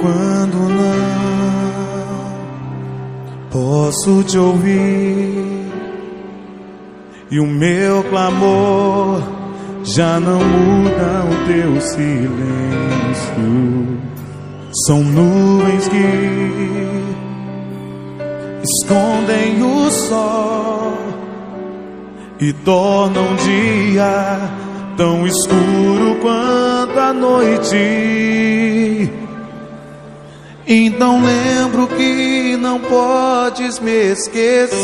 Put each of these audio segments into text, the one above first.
Quando não posso te ouvir e o meu clamor já não muda o teu silêncio. São nuvens que escondem o sol e tornam o dia tão escuro quanto a noite. Então lembro que não podes me esquecer.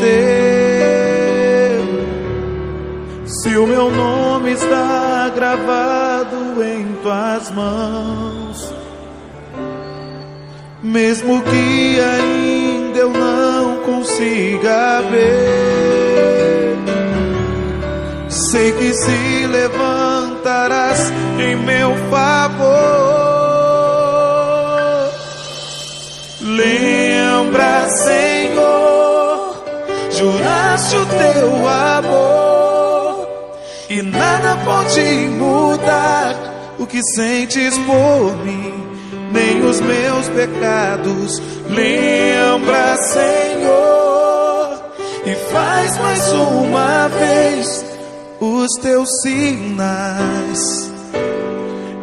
Se o meu nome está gravado em tuas mãos, mesmo que ainda eu não consiga ver, sei que se levantarás em meu favor. Lembra, Senhor, juraste o teu amor. E nada pode mudar o que sentes por mim, nem os meus pecados. Lembra, Senhor, e faz mais uma vez os teus sinais.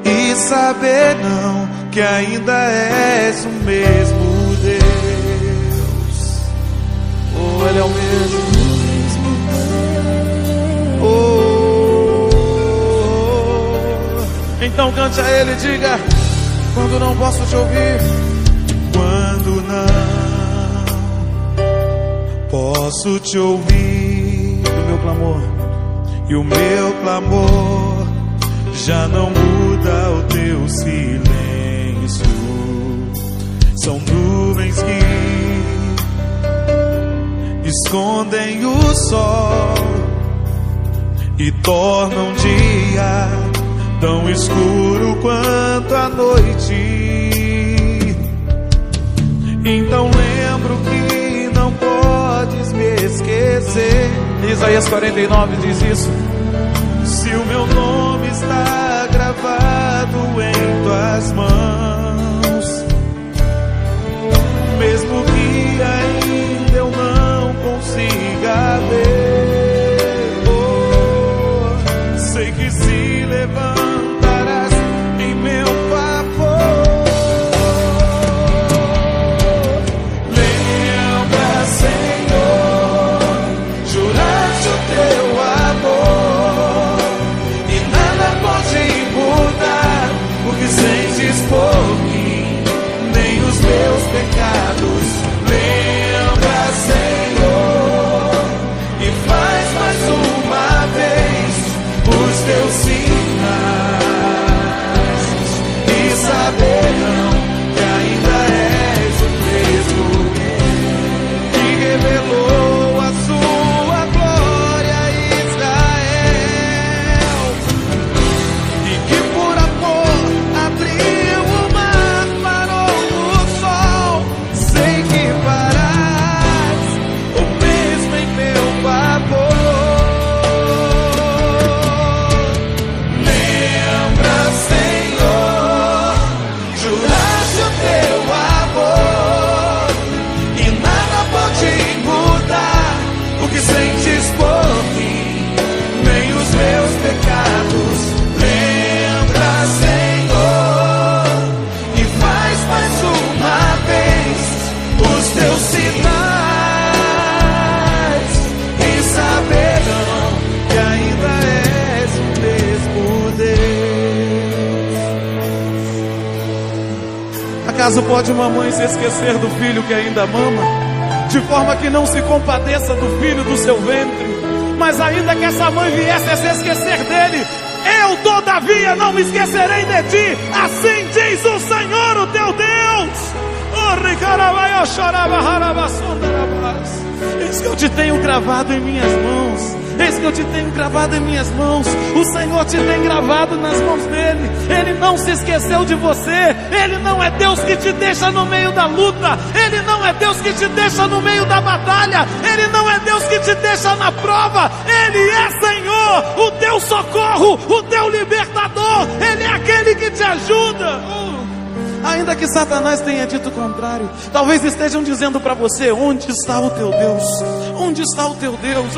E saber não que ainda és o mesmo Oh, Ele é o mesmo. Oh, então cante a Ele e diga: Quando não posso te ouvir, quando não posso te ouvir, o meu clamor e o meu clamor já não muda o teu silêncio. São nuvens que escondem o sol e tornam o dia tão escuro quanto a noite. Então lembro que não podes me esquecer. Isaías 49 diz isso. Se o meu nome está gravado em tuas mãos, consiga Acaso pode uma mãe se esquecer do filho que ainda mama? De forma que não se compadeça do filho do seu ventre. Mas ainda que essa mãe viesse a se esquecer dele, eu todavia não me esquecerei de ti. Assim diz o Senhor, o teu Deus. Oh. Eis que eu te tenho gravado em minhas mãos. Eis que eu te tenho gravado em minhas mãos. O Senhor te tem gravado nas mãos dele. Ele não se esqueceu de você. Ele não é Deus que te deixa no meio da luta. Ele não é Deus que te deixa no meio da batalha. Ele não é Deus que te deixa na prova. Ele é Senhor, o teu socorro, o teu libertador. Ele é aquele que te ajuda. Oh. Ainda que Satanás tenha dito o contrário, talvez estejam dizendo para você: onde está o teu Deus? Onde está o teu Deus?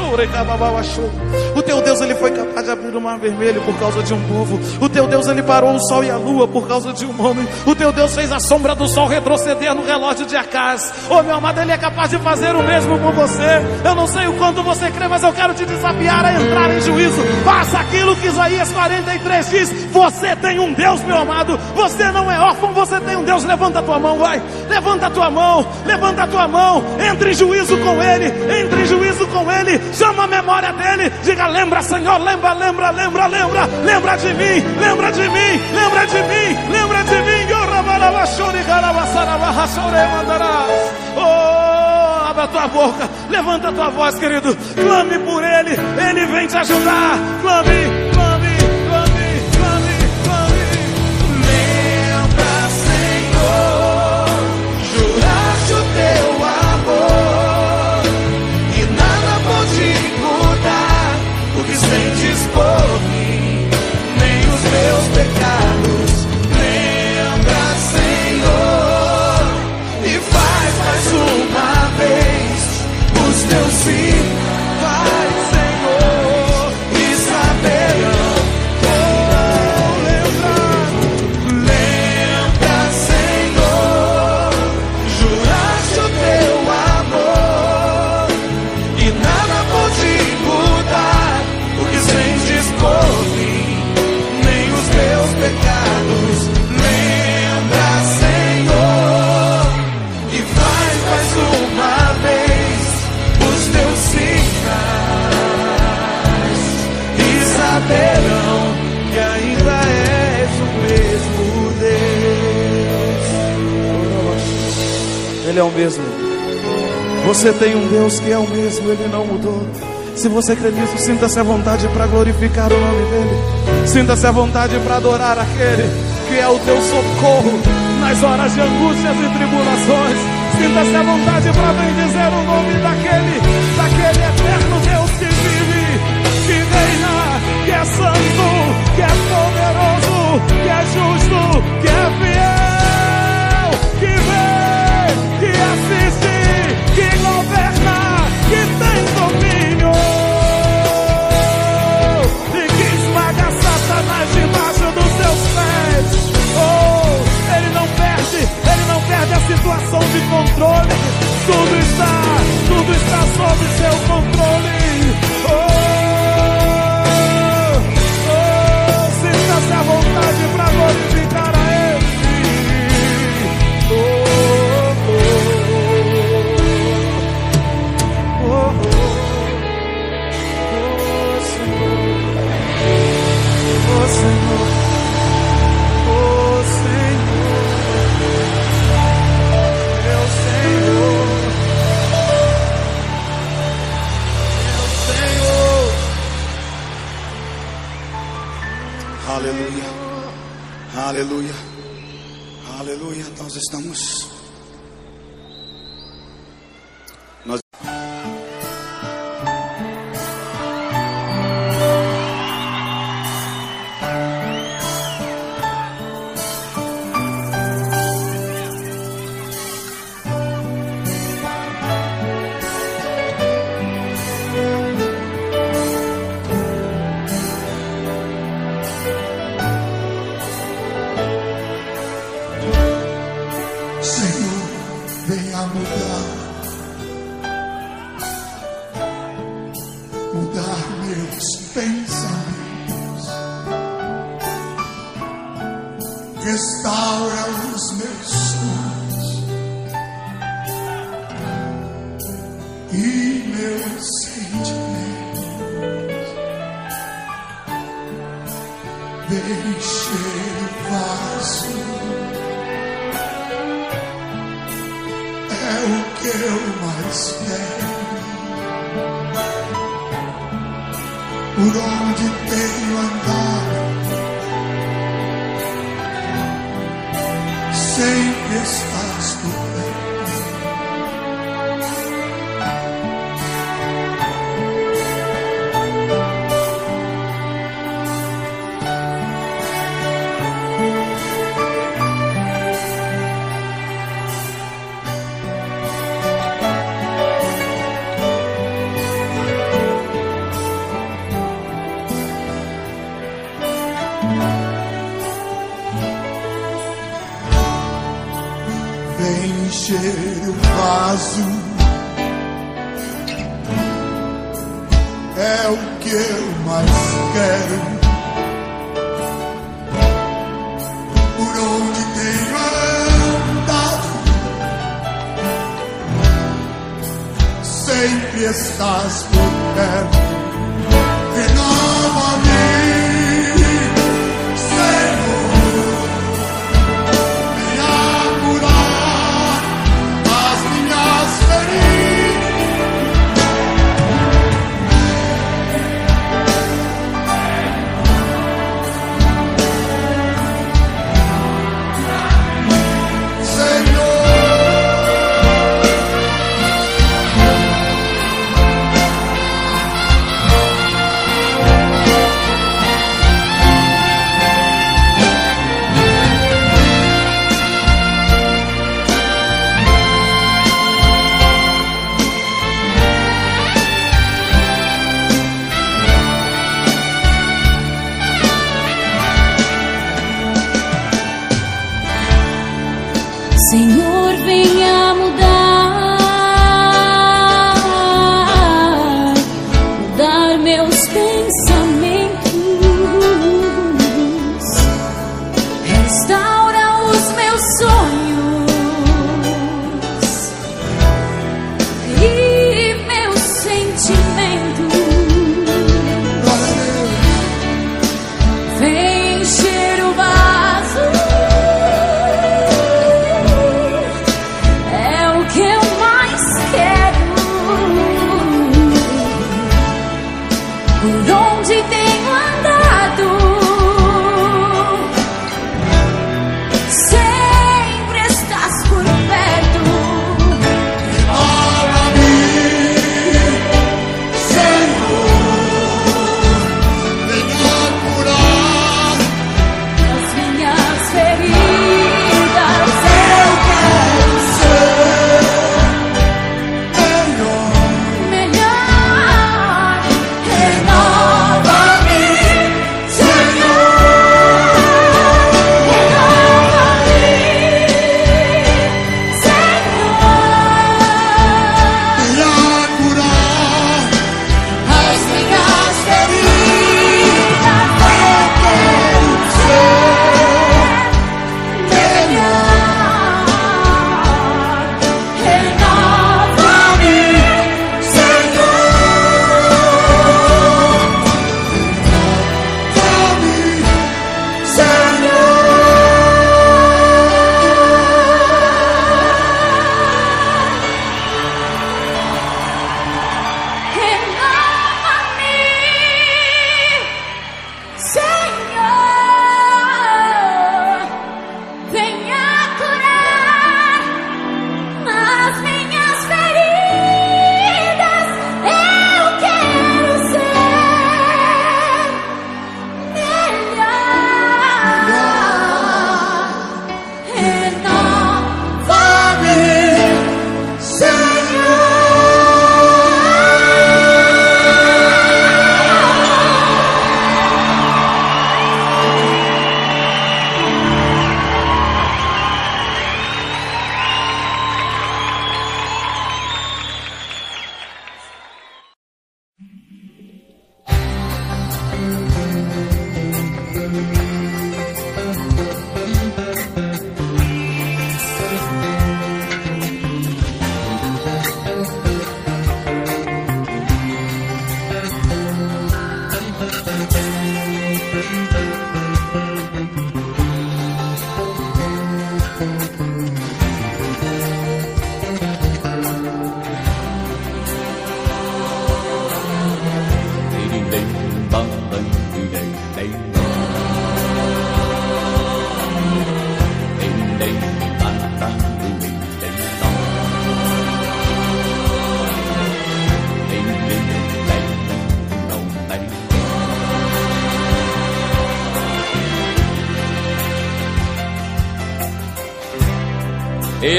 Teu Deus ele foi capaz de abrir o mar vermelho por causa de um povo. O teu Deus ele parou o sol e a lua por causa de um homem. O teu Deus fez a sombra do sol retroceder no relógio de Acaz. Oh meu amado, ele é capaz de fazer o mesmo com você. Eu não sei o quanto você crê, mas eu quero te desafiar a entrar em juízo. Faça aquilo que Isaías 43 diz. Você tem um Deus, meu amado. Você não é órfão, você tem um Deus. Levanta a tua mão, vai. Levanta a tua mão. Levanta a tua mão. Entre em juízo com ele. Entre em juízo com ele. Chama a memória dele. Diga: lembra, Senhor. Lembra, lembra, lembra, lembra. Lembra de mim. Lembra de mim. Lembra de mim. Lembra de mim. Oh, abra tua boca. Levanta tua voz, querido. Clame por ele. Ele vem te ajudar. Clame. assim. Ele é o mesmo. Você tem um Deus que é o mesmo, Ele não mudou. Se você crê nisso, sinta-se à vontade para glorificar o nome dEle. Sinta-se à vontade para adorar aquele que é o teu socorro nas horas de angústias e tribulações. Sinta-se à vontade para bendizer o nome daquele, daquele eterno Deus que vive, que reina, que é santo, que é poderoso, que é justo, que é fiel, de controle. Tudo está, tudo está sob seu controle. Oh, oh, sinta-se à vontade para glorificar a Ele. Oh, oh, oh, oh, oh, Senhor, oh Senhor, Aleluia. Aleluia. Aleluia. Nós estamos.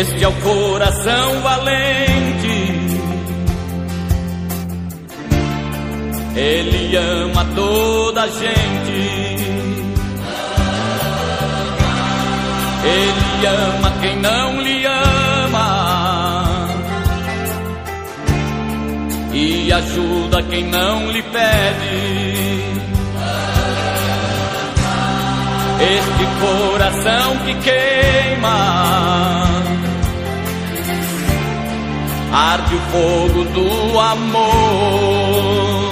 Este é o coração valente. Ele ama toda a gente. Ele ama quem não lhe ama. E ajuda quem não lhe pede. Este coração que queima arde o fogo do amor.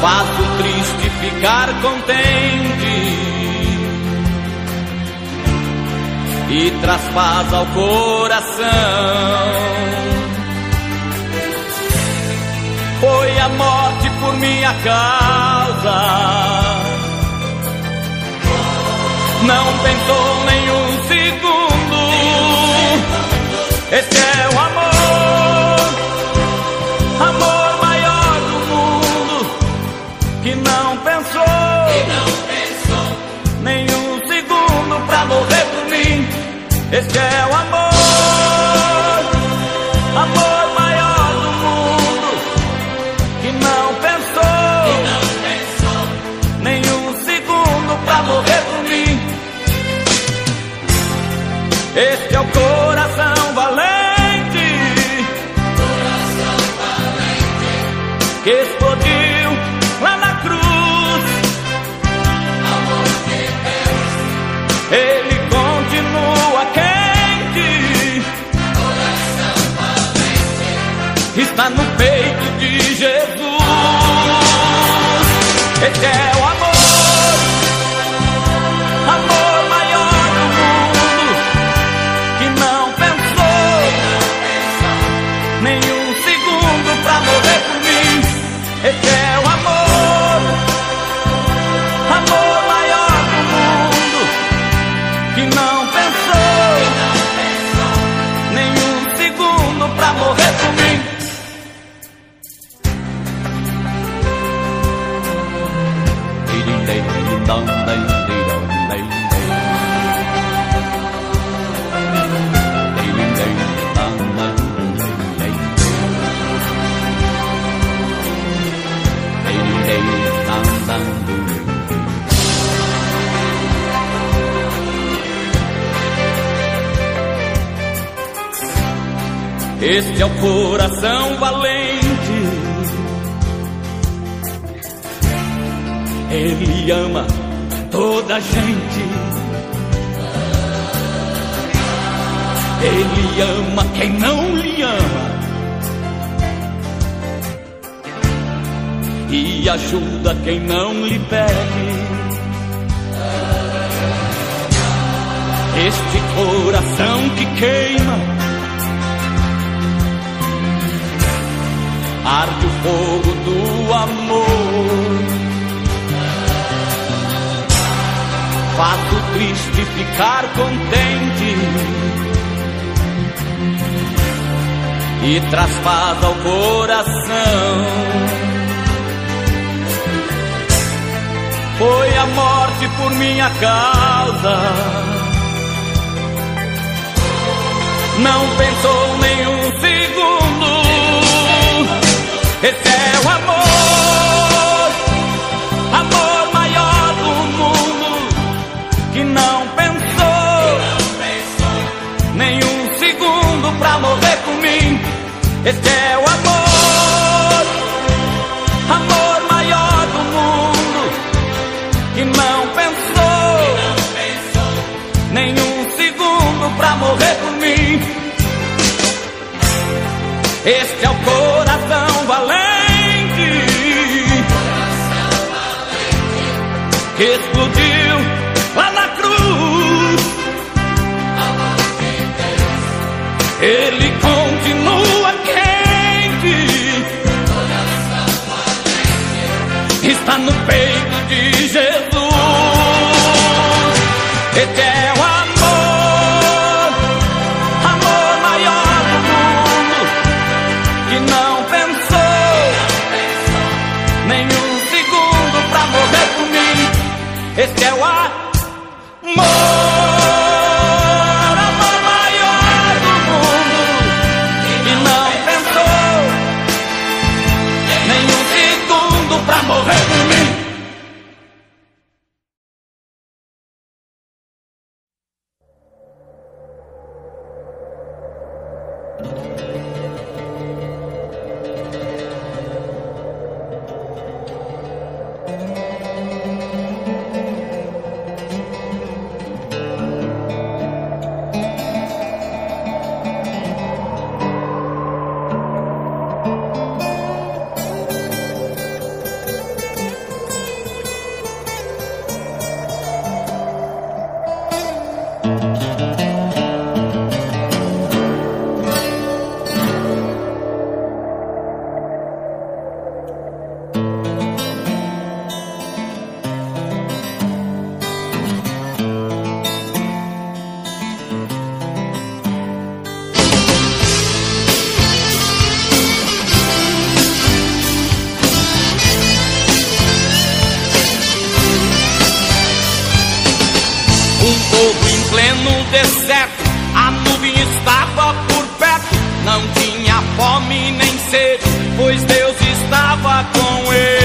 Faz o triste ficar contente e traz paz ao coração. Foi a morte por minha causa. Não pensou nenhum segundo. Esse é o amor, amor maior do mundo, que não pensou, nenhum segundo pra morrer por mim. Esse é o amor, amor maior do mundo, que não pensou, nenhum segundo pra morrer por mim. Este é o coração Este é o coração valente. Ele ama toda a gente. Ele ama quem não lhe ama. E ajuda quem não lhe pede. Este coração que queima. Arde o fogo do amor. Faz o triste ficar contente e traz paz ao coração. Foi a morte por minha causa. Não pensou nenhum segundo. Esse é o amor, amor maior do mundo, que não pensou, nenhum segundo pra morrer por mim. Esse é o amor, amor maior do mundo, que não pensou, nenhum segundo pra morrer por mim. Este é o coração está no morro em pleno deserto, a nuvem estava por perto. Não tinha fome nem sede, pois Deus estava com ele.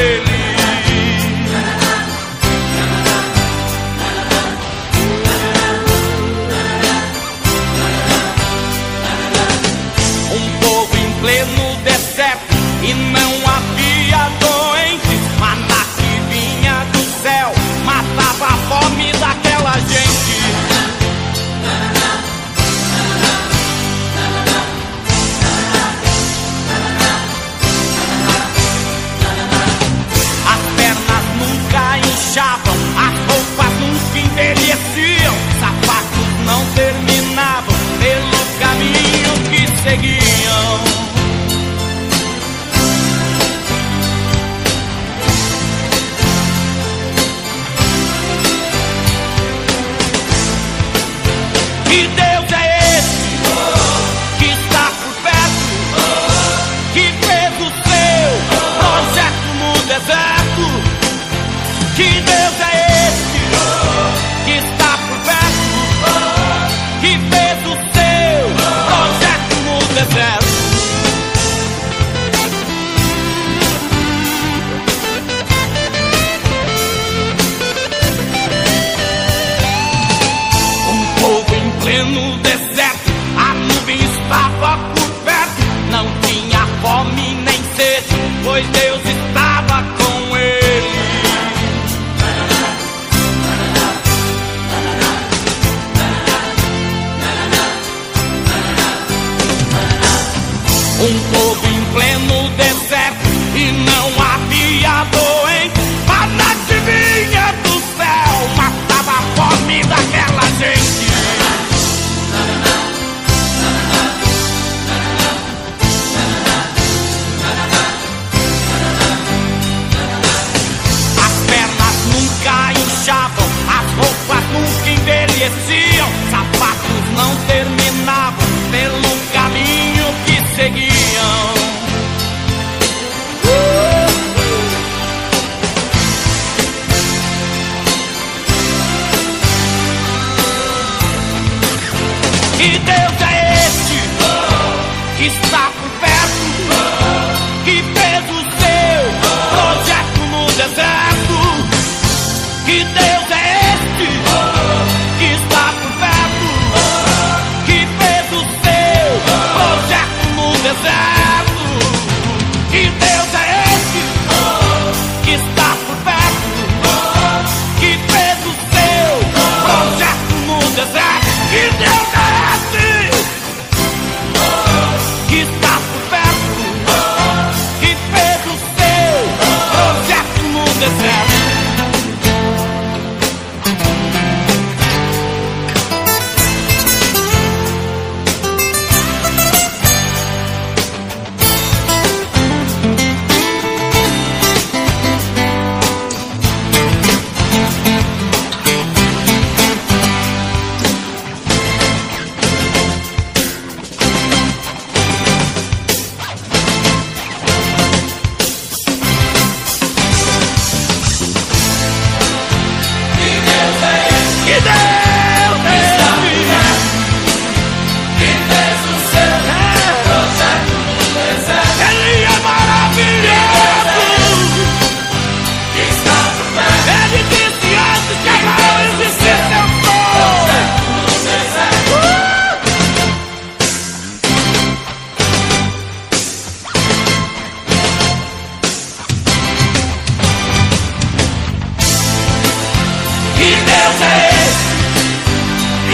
você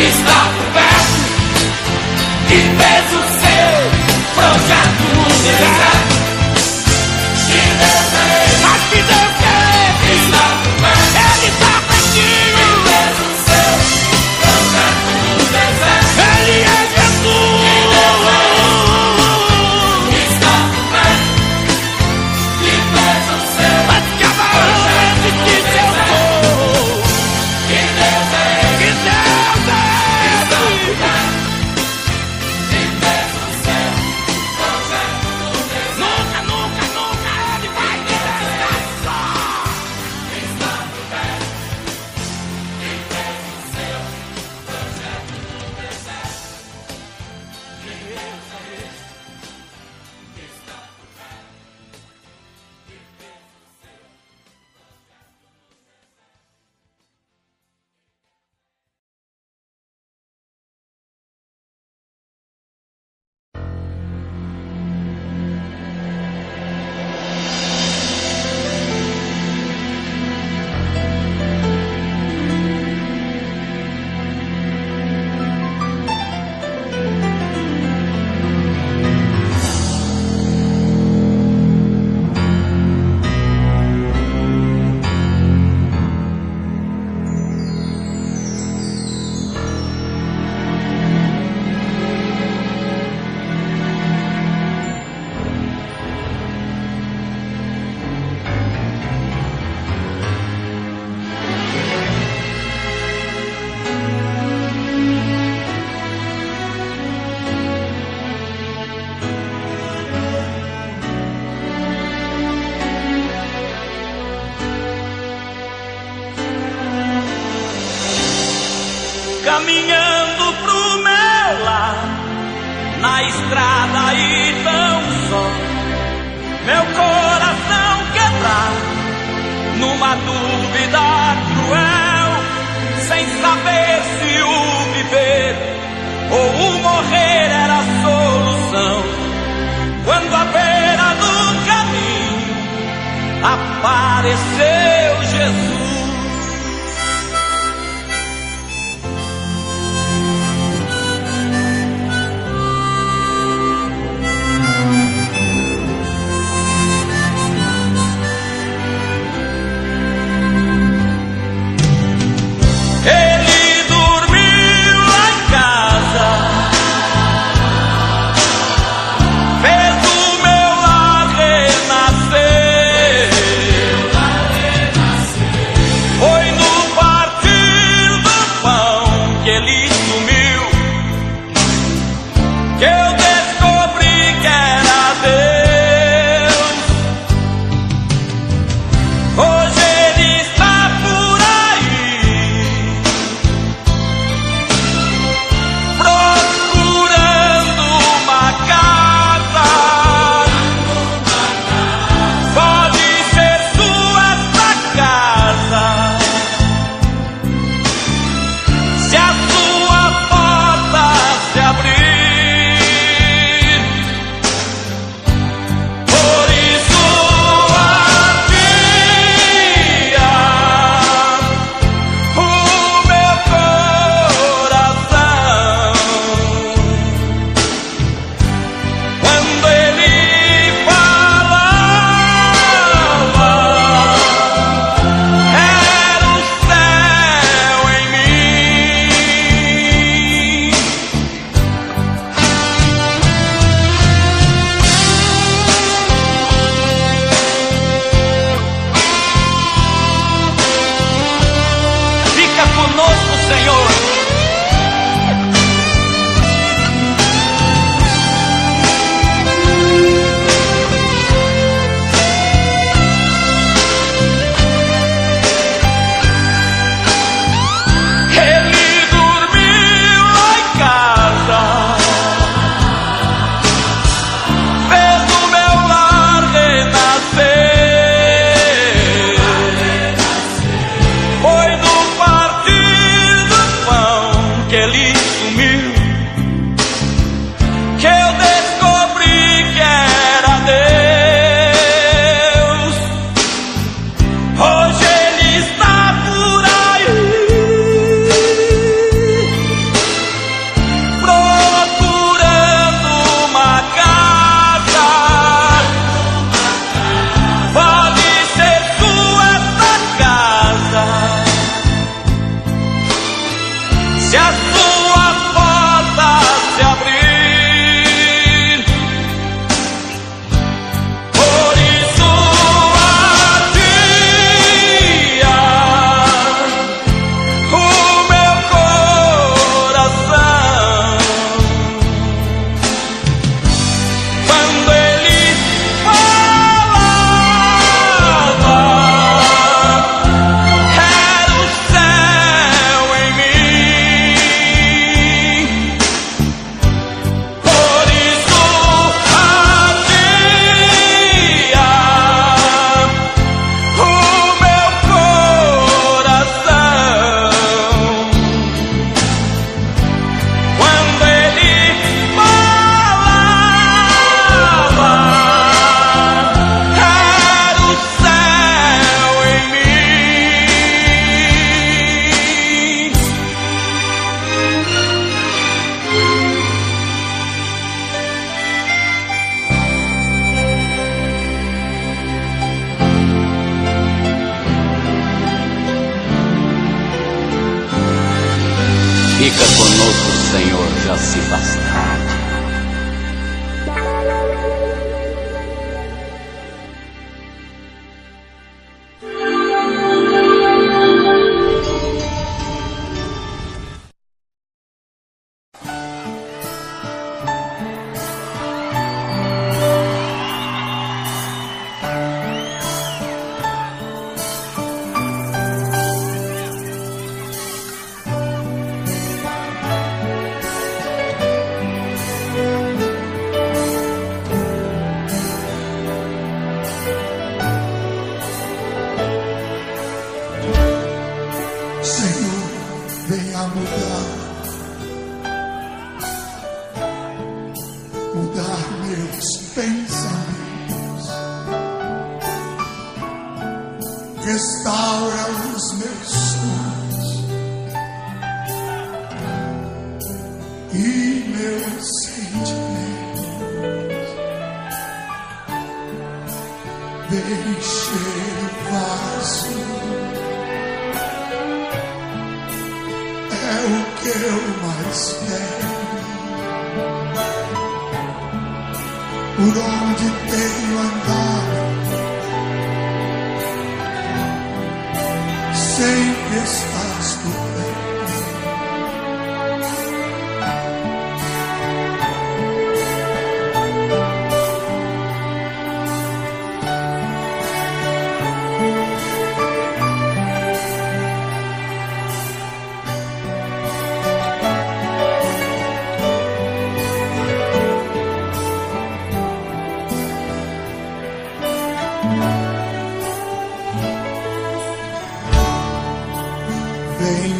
está coberto e fez o seu projeto universal.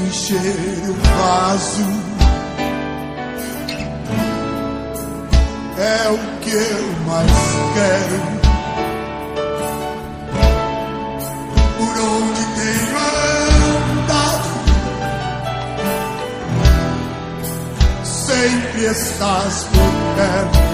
encher o vaso. É o que eu mais quero. Por onde tenho andado, sempre estás por perto.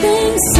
things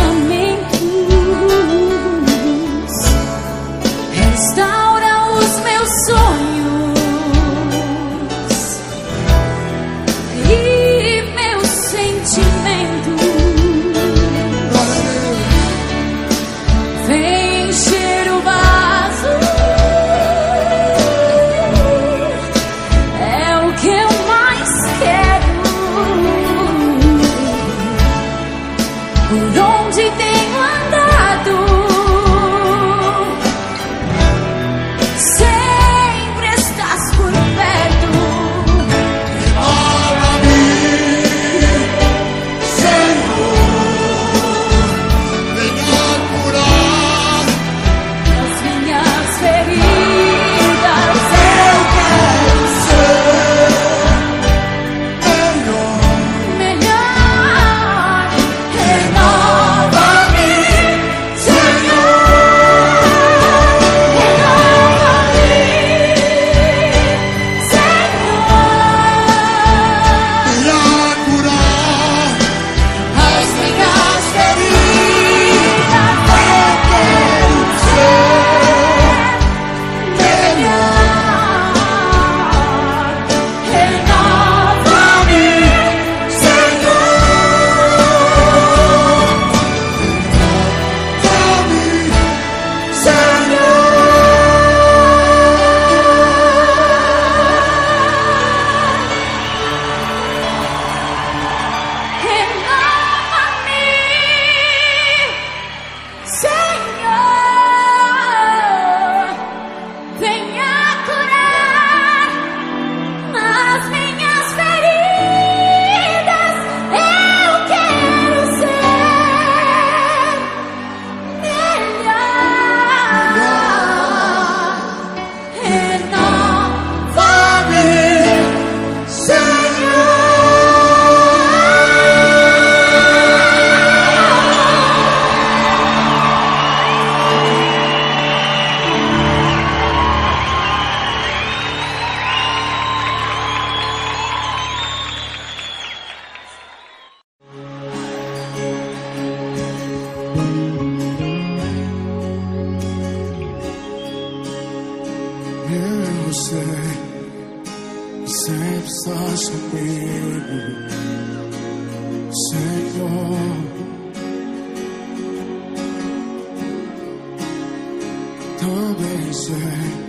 Também sei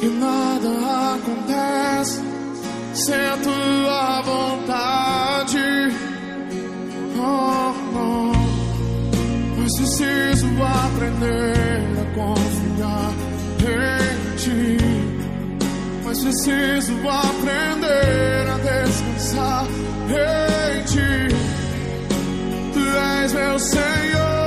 que nada acontece sem a tua vontade. Oh, oh. Mas preciso aprender a confiar em ti. Mas preciso aprender a descansar em ti. Tu és meu Senhor.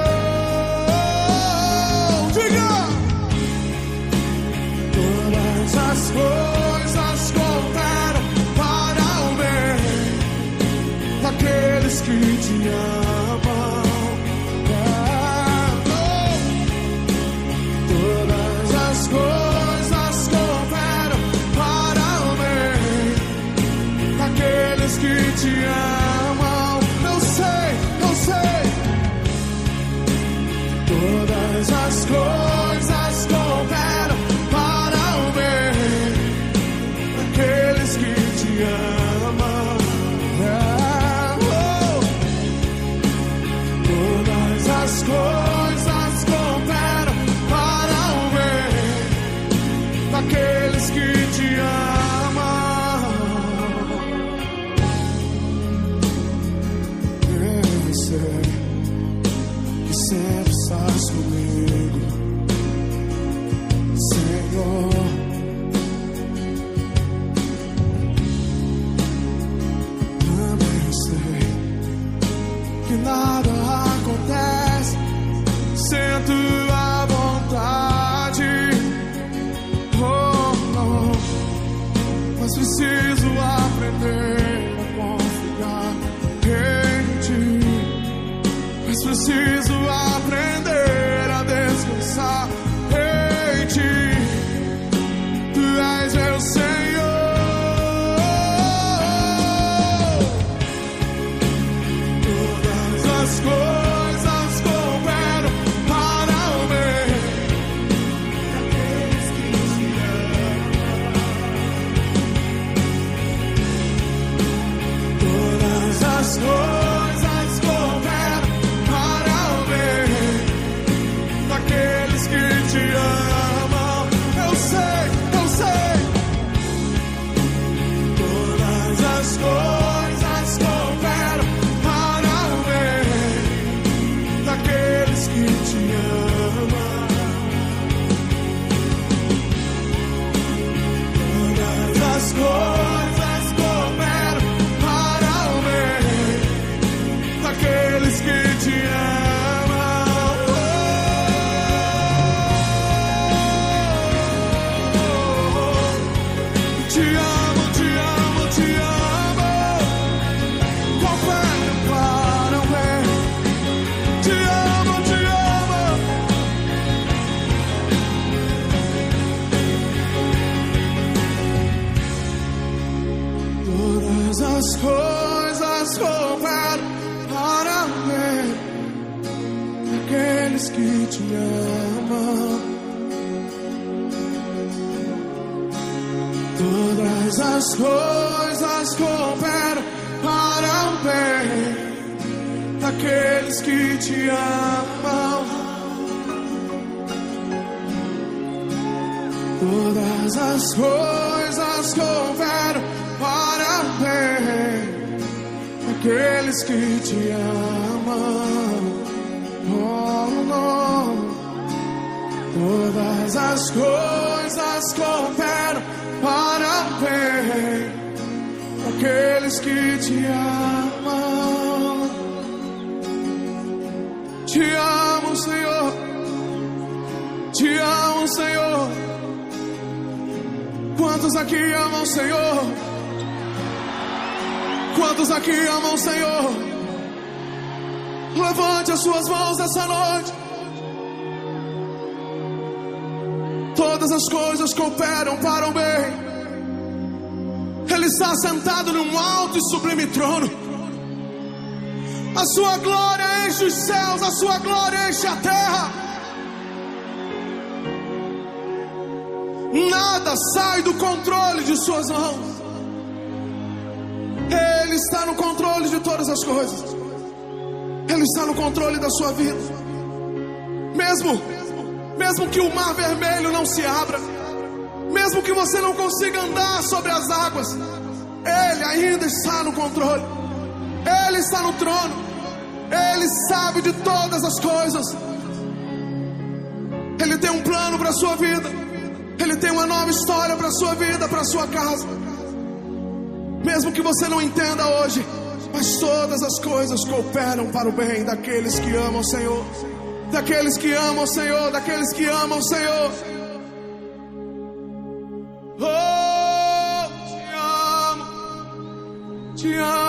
Daqueles que te amam. Oh. Todas as coisas cooperam para o bem daqueles que te amam. Eu sei, eu sei. Todas as coisas preciso aprender a confiar em ti. Mas preciso as coisas cooperam para o bem daqueles que te amam. Todas as coisas cooperam para o bem daqueles que te amam. Oh, não. Todas as coisas cooperam bem daqueles que te amam. Te amo, Senhor. Te amo, Senhor. Quantos aqui amam Senhor? Quantos aqui amam Senhor? Levante as suas mãos essa noite. Todas as coisas cooperam para o bem. Ele está sentado num alto e sublime trono. A sua glória enche os céus, a sua glória enche a terra. Nada sai do controle de suas mãos. está no controle de todas as coisas. Ele está no controle da sua vida. Mesmo, mesmo que o mar vermelho não se abra, mesmo que você não consiga andar sobre as águas, Ele ainda está no controle. Ele está no trono. Ele sabe de todas as coisas. Ele tem um plano para a sua vida. Ele tem uma nova história para a sua vida, para a sua casa. Mesmo que você não entenda hoje, mas todas as coisas cooperam para o bem daqueles que amam o Senhor. Daqueles que amam o Senhor, daqueles que amam o Senhor. Amo,